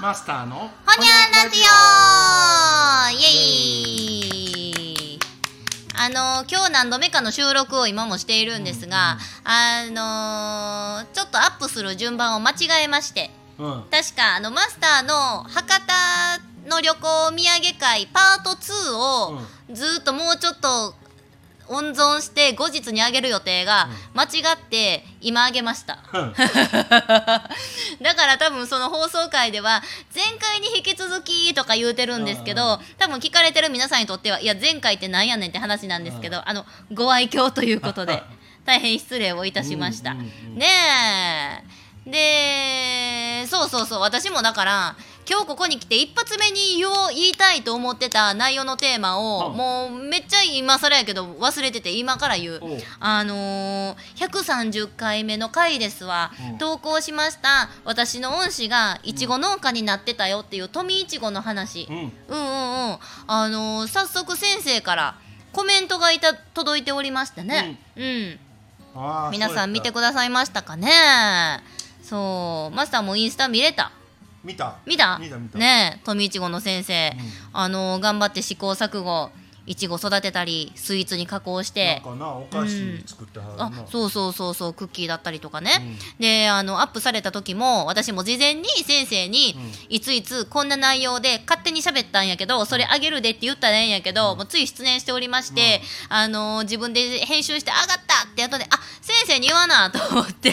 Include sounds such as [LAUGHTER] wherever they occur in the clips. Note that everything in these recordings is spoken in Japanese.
マスターのほにゃラジオ！イエイ！あの今日何度目かの収録を今もしているんですが、あのちょっとアップする順番を間違えまして。うん。確かあのマスターの博多の旅行土産会パート2をずっともうちょっと温存して後日にあげる予定が間違って今あげました。うん。[LAUGHS] だから多分その放送回では前回に引き続きとか言うてるんですけど多分聞かれてる皆さんにとってはいや前回ってなんやねんって話なんですけどあのご愛嬌ということで [LAUGHS] 大変失礼をいたしました。ねえ。でそうそうそう私もだから今日ここに来て一発目に言おう言いたいと思ってた内容のテーマを、うん。もうめっちゃ今更やけど忘れてて今から言う。あのー、130回目の回ですわ、うん。投稿しました。私の恩師がいちご農家になってたよっていう富いちごの話、うん。うんうんうん。あのー早速先生からコメントがいた届いておりましてね、うん。あー皆さん見てくださいましたかね。そう。マスターもインスタ見れた見た。見た？見た見た。ねえ富いちごの先生、うん。あのー頑張って試行錯誤いちご育てたりスイーツに加工して。なんかなお菓子作ってはるな。あそうそうそうそうクッキーだったりとかね、であのアップされた時も私も事前に先生に、いついつこんな内容で勝手に喋ったんやけどそれあげるでって言ったらええんやけど、もうつい出演しておりまして、あの自分で編集して「あがった!」って後で「あ先生に言わな」と思って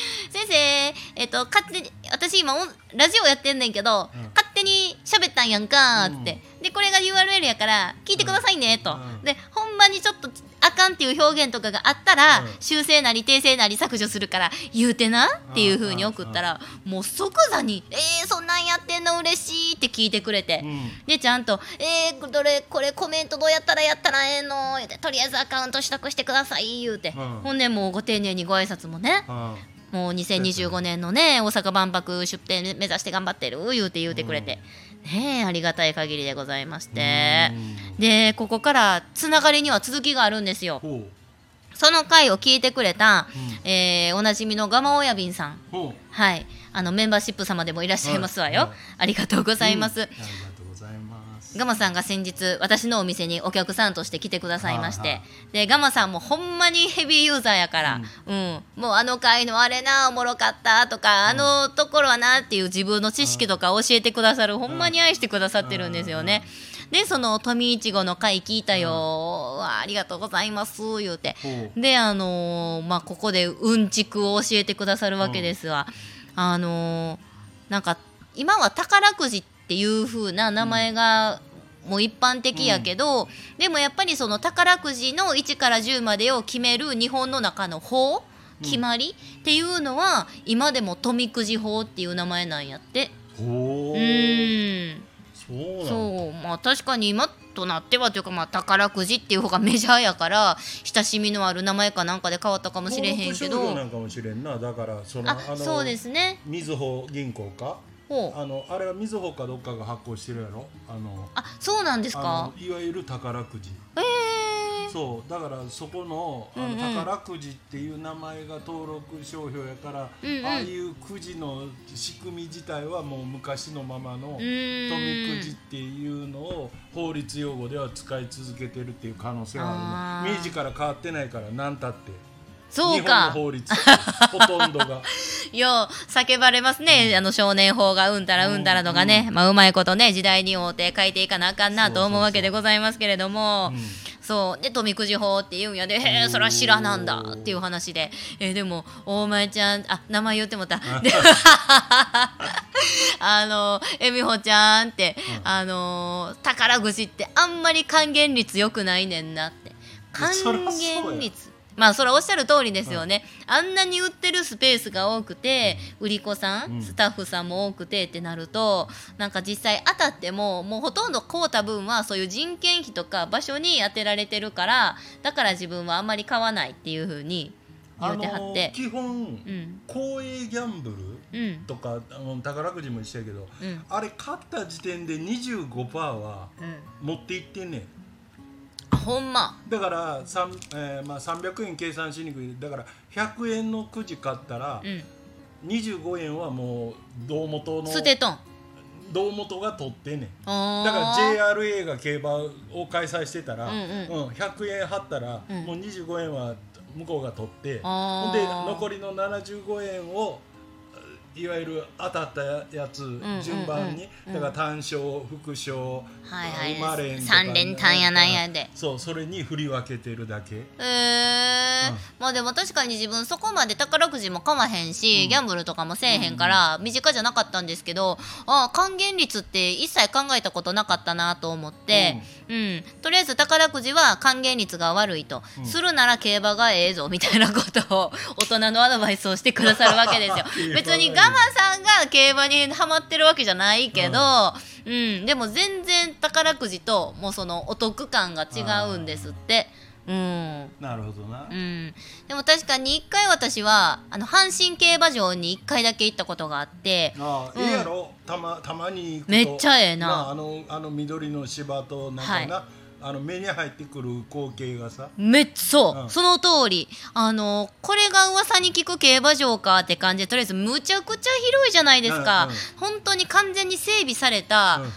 「先生えっと勝手に私今音ラジオやってんねんけど、うん。勝手に喋ったんやんか」って、でこれが URL やから聞いてくださいねと、うん。でほんまにちょっとあかんっていう表現とかがあったら、うん。修正なり訂正なり削除するから言うてなっていう風に送ったら、もう即座に「えー、そんなんやってんの嬉しい」って聞いてくれて、うん。でちゃんと「えー、どれこれコメントどうやったらやったらええの?」とりあえずアカウント取得してください」言うて、うん。ほんでもうご丁寧にご挨拶もね。うんもう2025年のね大阪万博出展目指して頑張ってる言うて言うてくれて、ねえありがたい限りでございまして。うん。でここからつながりには続きがあるんですよ。その回を聞いてくれた、うえーおなじみのガマ親瓶さん。はい。あのメンバーシップ様でもいらっしゃいますわよ、はい。はい。ありがとうございます、うんガマさんが先日私のお店にお客さんとして来てくださいまして、でガマさんもほんまにヘビーユーザーやから、うん。もうあの回のあれなおもろかったとか、あのところはなっていう自分の知識とか教えてくださる、ほんまに愛してくださってるんですよね。でその富いちごの回聞いたよ、わあありがとうございます言うて。であのーまあここでうんちくを教えてくださるわけですわ、あのーなんか今は宝くじっていう風な名前がもう一般的やけど、でもやっぱりその宝くじの1から10までを決める日本の中の法決まりっていうのは今でも富くじ法っていう名前なんやって。ほう。ん。そうまあ確かに今となってはというかまあ宝くじっていう方がメジャーやから親しみのある名前かなんかで変わったかもしれへんけど。標なんかもしれんな。だからそのあそうですね。みずほ銀行か？あのあれはみずほかどっかが発行してるやろ？あのあそうなんですあかのいわゆる宝くじ。ええ。そうだからそこのあの、うんうん。宝くじっていう名前が登録商標やから、うんうん。ああいうくじの仕組み自体はもう昔のままの富くじっていうのを法律用語では使い続けてるっていう可能性はあるな。明治から変わってないから何たってそうか。法律。ほとんどが。[LAUGHS] よう叫ばれますね、あの少年法がうんたらうんたらとかね、まあうまいことね時代に応て変えていかなあかんなと思うわけでございますけれども。うんそう。で富くじ法って言うんやで。へえそら知らなんだっていう話で。えーでも大前ちゃんあ名前言ってもった。で [LAUGHS] あのえみほちゃんって、あの宝くじってあんまり還元率良くないねんなって。還元率まあそれはおっしゃる通りですよね、あんなに売ってるスペースが多くて売り子さん、うん。スタッフさんも多くてってなるとなんか実際当たってももうほとんど買うた分はそういう人件費とか場所に当てられてるからだから自分はあんまり買わないっていうふうに言あうてはって、の基本うん。公営ギャンブルうん。とかあの宝くじも一緒やけどうん。あれ買った時点で25%はうん。持っていってんねんあほんま。だから、三えーまあ、300円計算しにくい。だから100円のくじ買ったらうん。25円はもう胴元の捨てとん。堂本が取ってんねだから JRA が競馬を開催してたら、うんうん。100円払ったら、うん。もう25円は向こうが取って。ほんで残りの75円をいわゆる当たったやつ、順番にうん。だから単勝副賞、はいはい。馬連とか三連単やなんやで。そうそれに振り分けてるだけ。えー。うんまあでも確かに自分そこまで宝くじも買わへんし、うん。ギャンブルとかもせえへんから、身近じゃなかったんですけどあ還元率って一切考えたことなかったなと思って、うん。とりあえず宝くじは還元率が悪いと、うん。するなら競馬がええぞみたいなことを [LAUGHS] 大人のアドバイスをしてくださるわけですよ。別にガマさんが競馬にハマってるわけじゃないけど、うん。でも全然宝くじともうそのお得感が違うんですって。うん。なるほどな、うん、でも確かに1回私はあの阪神競馬場に1回だけ行ったことがあってああ、うん。ええやろ。たまたまにめっちゃええな。あのあの緑の芝となんかな、あの目に入ってくる光景がさ。めっそう、うん。その通り。あのこれが噂に聞く競馬場かって感じでとりあえずむちゃくちゃ広いじゃないですか、うんうん。本当に完全に整備された、うん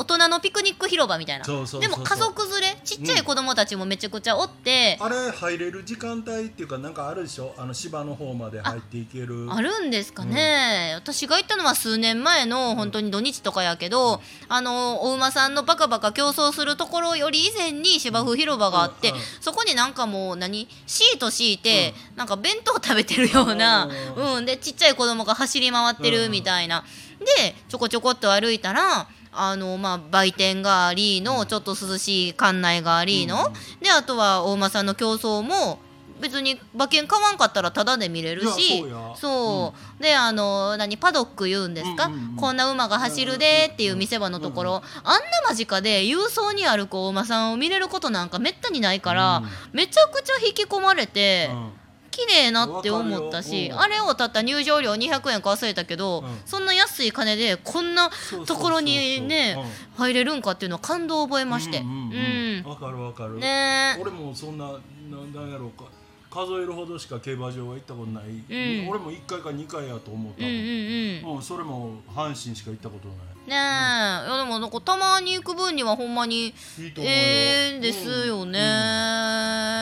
大人のピクニック広場みたいな。でも家族連れちっちゃい子供たちもめちゃくちゃおって、あれ入れる時間帯っていうかなんかあるでしょ？あの芝の方まで入っていける。あるんですかね、私が行ったのは数年前の本当に土日とかやけど、あのお馬さんのバカバカ競争するところより以前に芝生広場があって、うん。うん。そこになんかもう何？シート敷いて、なんか弁当食べてるような、ううん、でちっちゃい子供が走り回ってるみたいな、でちょこちょこっと歩いたらあのまあ、売店がありのちょっと涼しい館内がありの、であとは大馬さんの競争も別に馬券買わんかったらタダで見れるし。そうう。であの何パドック言うんですか、うんうんうんこんな馬が走るでっていう見せ場のところ、あんな間近で郵送に歩くお馬さんを見れることなんかめったにないから、うん。めちゃくちゃ引き込まれて、うん綺麗なって思ったし、あれをたった入場料200円か忘れたけど、うん。そんな安い金でこんなところにねうん。入れるんかっていうのは感動を覚えまして。うんうんうんうん。わかるわかる、ね。え俺もそんなななんやろうか数えるほどしか競馬場は行ったことない、ん。俺も1回か2回やと思ったうん。うんうんもん、うんそれも阪神しか行ったことない。ねえ、いやでもなんかたまに行く分にはほんまにいいと思うよ。ええですよね、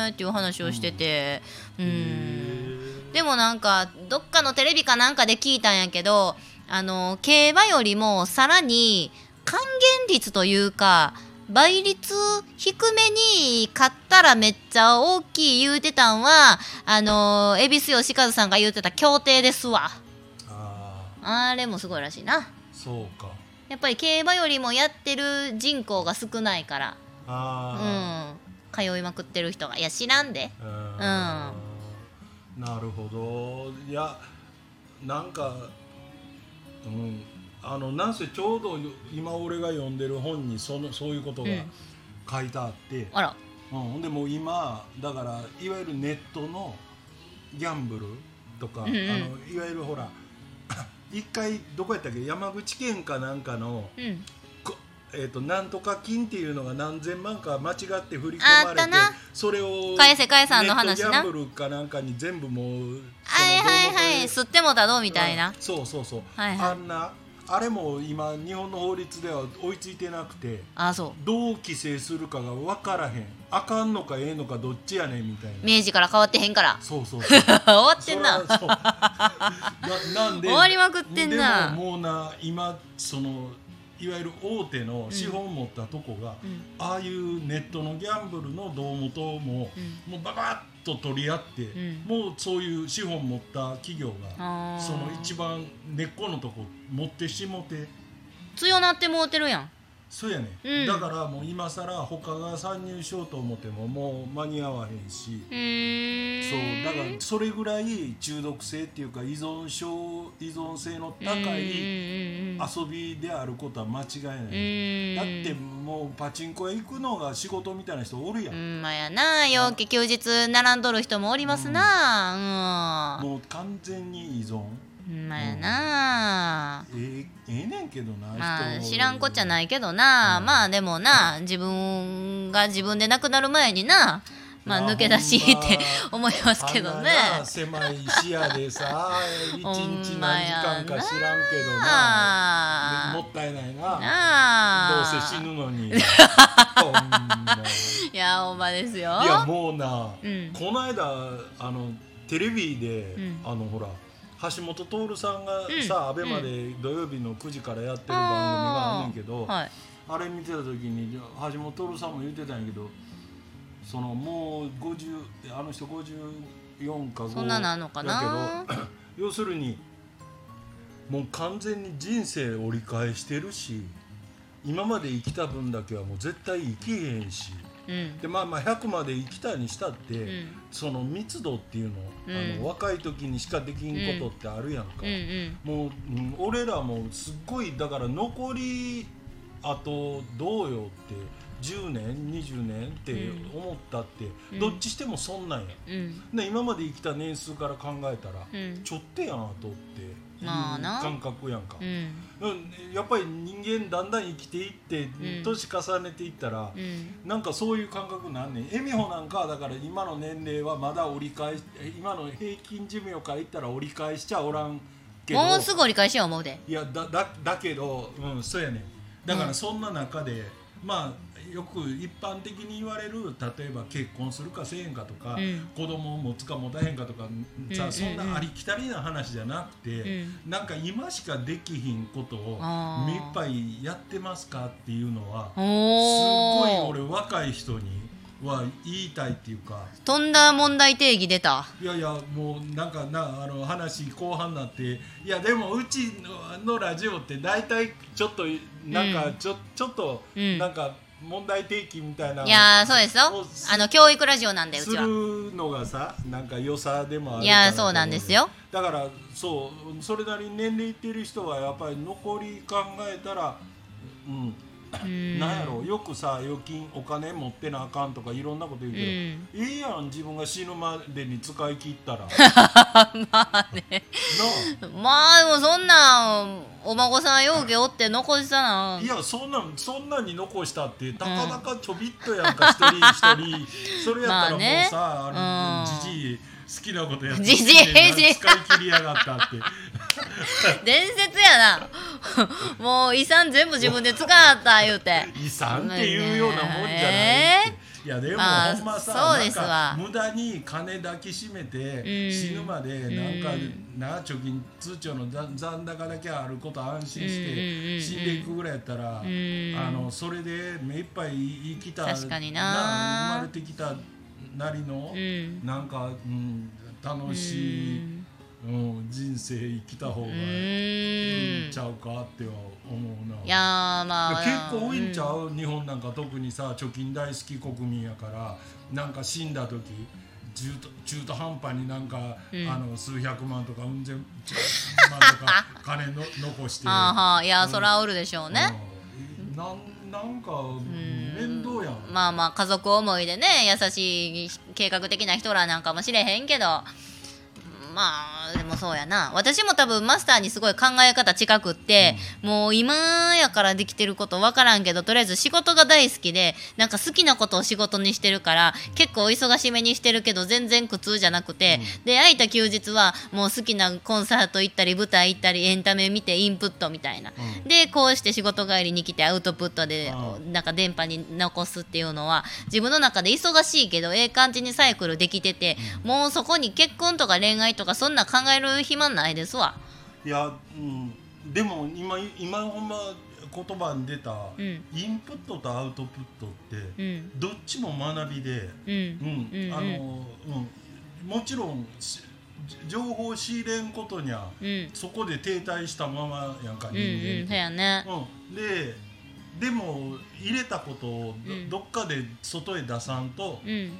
うん。っていう話をしてて。うん、へでもなんかどっかのテレビかなんかで聞いたんやけどあの競馬よりもさらに還元率というか倍率低めに買ったらめっちゃ大きい言うてたんはあの恵比寿吉和さんが言うてた協定ですわ。ああれもすごいらしいな。あそうか。やっぱり競馬よりもやってる人口が少ないから。あうん。通いまくってる人がいや知らんで。あ、うん、なるほど。いやなんかうんあのなんせちょうど今俺が読んでる本にそのそういうことがうん。書いてあって、あら。うん、ほんでもう今だからいわゆるネットのギャンブルとか、うんうん。あのいわゆるほら [COUGHS] 一回どこやったっけ？山口県かなんかの、うん。こえー、となんとか金っていうのが何千万か間違って振り込まれてそれを返せ返さんの話な。ギャンブルかなんかに全部もうはいはいはい。吸ってもだどみたいな。うん。そうそうそう、はいはい。あんなあれも今日本の法律では追いついてなくてあそう。どう規制するかが分からへん。あかんのかええのかどっちやねんみたいな。明治から変わってへんから。そうそうそう。[LAUGHS] 終わってんな。ななんで終わりまくってんな。でももうな今そのいわゆる大手の資本を持ったとこが、うん。ああいうネットのギャンブルの胴元も、うん。もうババッと取り合って、ん。もうそういう資本持った企業がその一番根っこのとこ持ってしもて。強なってもうてるやん。そうやね、うん。だからもう今更他が参入しようと思ってももう間に合わへんし、そうだからそれぐらい中毒性っていうか依存症依存性の高いうん遊びであることは間違いない、うん。だってもうパチンコへ行くのが仕事みたいな人おるやん、うんまやな。陽気休日並んどる人もおりますな。もう完全に依存。うんまやな。ええええねんけどな、まあ人知らんこっちゃないけどな、うん。まあでもな自分が自分で亡くなる前になまあまあ抜け出しってほ思いますけどね。狭い視野でさ [LAUGHS] 一日何時間か知らんけどな。もったいないな。どうせ死ぬのに。[LAUGHS] いやほんまですよ。いやもうな、うん。この間あのテレビで、うん。あのほら橋本徹さんがうん。さ、アベマで土曜日の9時からやってる番組があんねんけど、はい。あれ見てた時に橋本徹さんも言ってたんやけどそのもう50あの人54か5そんななのかな？だけど要するにもう完全に人生折り返してるし今まで生きた分だけはもう絶対生きへんし。うん。でまあまあ100まで生きたにしたって、うん。その密度っていうの,、うん。あの若い時にしかできんことってあるやんか。もう、うん俺らもすっごいだから残りあとどうよって10年20年って思ったって、うん。どっちしてもそんなんや、うん。で今まで生きた年数から考えたら、うん。ちょってやなとっていう感覚やんか、やっぱり人間だんだん生きていって、ん。年重ねていったら、うん。なんかそういう感覚なんねん。恵美穂なんかはだから今の年齢はまだ折り返し今の平均寿命から言ったら折り返しちゃおらんけど。もうすぐ折り返しよう思うで。いやだだだけどうんそうやねん。だからそんな中で、まあよく一般的に言われる例えば結婚するかせえへんかとか、うん。子供を持つか持たへんかとかさ、うん。そんなありきたりな話じゃなくて、うん。なんか今しかできひんことを目いっぱいやってますかっていうのはすごいお俺若い人には言いたいっていうか。とんだ問題定義出た。いやいやもうなんかなあの話後半になっていやでもうちののラジオって大体ちょっとなんかちょ,、ちょっとうん。なんか問題提起みたいないやーそうですよ。あの教育ラジオなんでうすちは。るのがさなんか良さでもあるいやーそうなんですよ。だからそうそれなりに年齢いってる人はやっぱり残り考えたらうんうんなんやろよくさ預金お金持ってなあかんとかいろんなこと言うけど、うん。ええやん自分が死ぬまでに使い切ったら。な [LAUGHS] まあね。まあでもそんなんお孫さんようけおって残したな。あいやそんなんそんなに残したってたかだかちょびっとやんか一人一人。[LAUGHS] それやったらもうさ、まあねじじい好きなことやって使い切りやがったって [LAUGHS] 伝説やな。[LAUGHS] もう遺産全部自分で使った言うて。遺産っていうようなもんじゃないえいやでも、まあほんまさそうですわ。なんか無駄に金抱きしめて、うん死ぬまでなんか、うんな貯金通帳の残残高だけあること安心して、死んでいくぐらいやったら、ん。あのそれで目いっぱい生きた確かにな。生まれてきたなりの、うん。なんか、うん、楽しい、うん人生生きた方がういいーんん。ちゃうかっては思うな。いやーまあ結構多いんちゃう？う、日本なんか特にさ貯金大好き国民やからなんか死んだ時中途中途半端になんか、うん。あの数百万とかうん千万とか [LAUGHS] 金の残して、はあはあいやそらおるでしょうね。うん。なんなんかん面倒やん、まあまあ家族思いでね優しい計画的な人らなんかもしれへんけどまあでもそうやな。私も多分マスターにすごい考え方近くって、もう今やからできてること分からんけどとりあえず仕事が大好きでなんか好きなことを仕事にしてるから結構忙しめにしてるけど全然苦痛じゃなくて、で空いた休日はもう好きなコンサート行ったり舞台行ったりエンタメ見てインプットみたいな、うん。でこうして仕事帰りに来てアウトプットでうなんか電波に残すっていうのは自分の中で忙しいけどええ感じにサイクルできてて、もうそこに結婚とか恋愛とかそんな考える暇ないですわ。いや、うん、でも今今ほんま言葉に出た、うん。インプットとアウトプットって、うん。どっちも学びで。うん。あのうん、もちろんし情報を仕入れんことにはうん。そこで停滞したままやんかうん人うんそう間やね。うん。ででも入れたことをど,、っかで外へ出さんとうん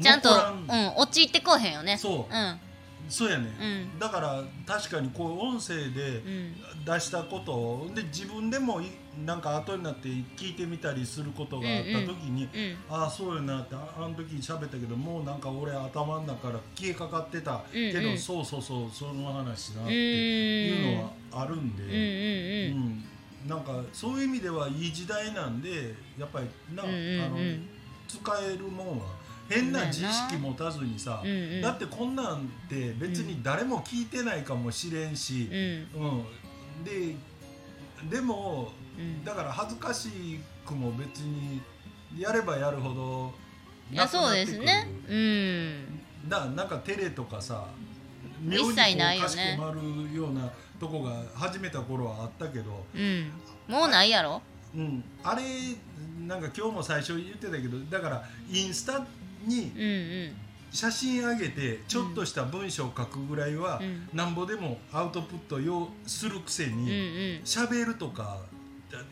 ちゃんとうん陥ってこうへんよね。そう。うん。そうやね、うん。だから確かにこう音声でうん。出したことをで自分でもいなんか後になって聞いてみたりすることがあった時に、うん。ああそうやなってああの時喋ったけどもうなんか俺頭の中から消えかかってたけど、うん。うんそうそうそうその話なっうていうのはんあるんで、うんうん。うん。なんかそういう意味ではいい時代なんでやっぱりな、うんうんうん。あの使えるもんは変な自意識持たずにさ、うんうん。だってこんなんって別に誰も聞いてないかもしれんしう、ん。うん。ででもうん。だから恥ずかしくも別にやればやるほどいやそうですね。うん。だなんかテレとかさ一切ないよねかしこまるようなとこが始めた頃はあったけど、うん。もうないやろ？うん、あれなんか今日も最初言ってたけどだからインスタにうんうん。写真上げてちょっとした文章を書くぐらいは、うん。なんぼでもアウトプットようするくせにん喋、るとか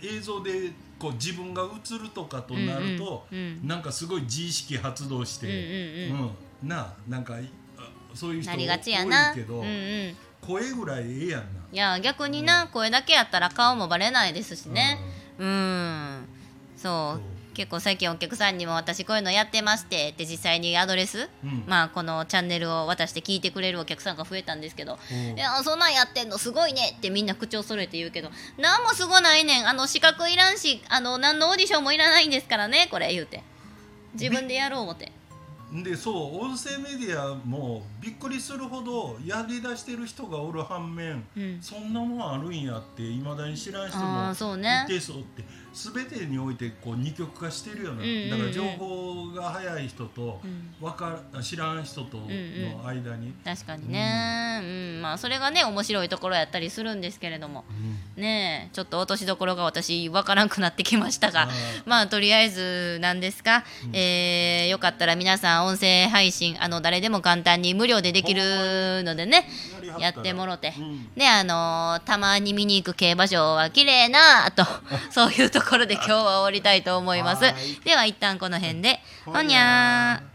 映像でこう自分が映るとかとなると、なんかすごい自意識発動して、うんうんなあなんかそういう人なりがちやな。多いけど、声ぐらいええやんな。いや逆にな声だけやったら顔もバレないですしね。うん。そう結構最近お客さんにも私こういうのやってましてって実際にアドレス、うん。まあこのチャンネルを渡して聞いてくれるお客さんが増えたんですけどうん。いやそんなんやってんのすごいねってみんな口を揃えて言うけどなんもすごないねん。あの資格いらんしあの何のオーディションもいらないんですからねこれ言うて。自分でやろう思って。でそう音声メディアもびっくりするほどやりだしてる人がおる反面、うん。そんなもんあるんやっていまだに知らん人あもあそうね。一定数おって全てにおいてこう二極化してるよな、うんうんうん。だから情報が早い人とうん。わか知らん人との間に、確かにね、うん。まあそれがね面白いところやったりするんですけれども。ねえ。ちょっと落としどころが私わからんくなってきましたが。まあとりあえずなんですか、えーよかったら皆さん音声配信あの誰でも簡単に無料でできるのでねやってもろて、うん。であのーたまに見に行く競馬場は綺麗なと [LAUGHS] そういうところで今日は終わりたいと思います。はい。では一旦この辺で。ほほにゃー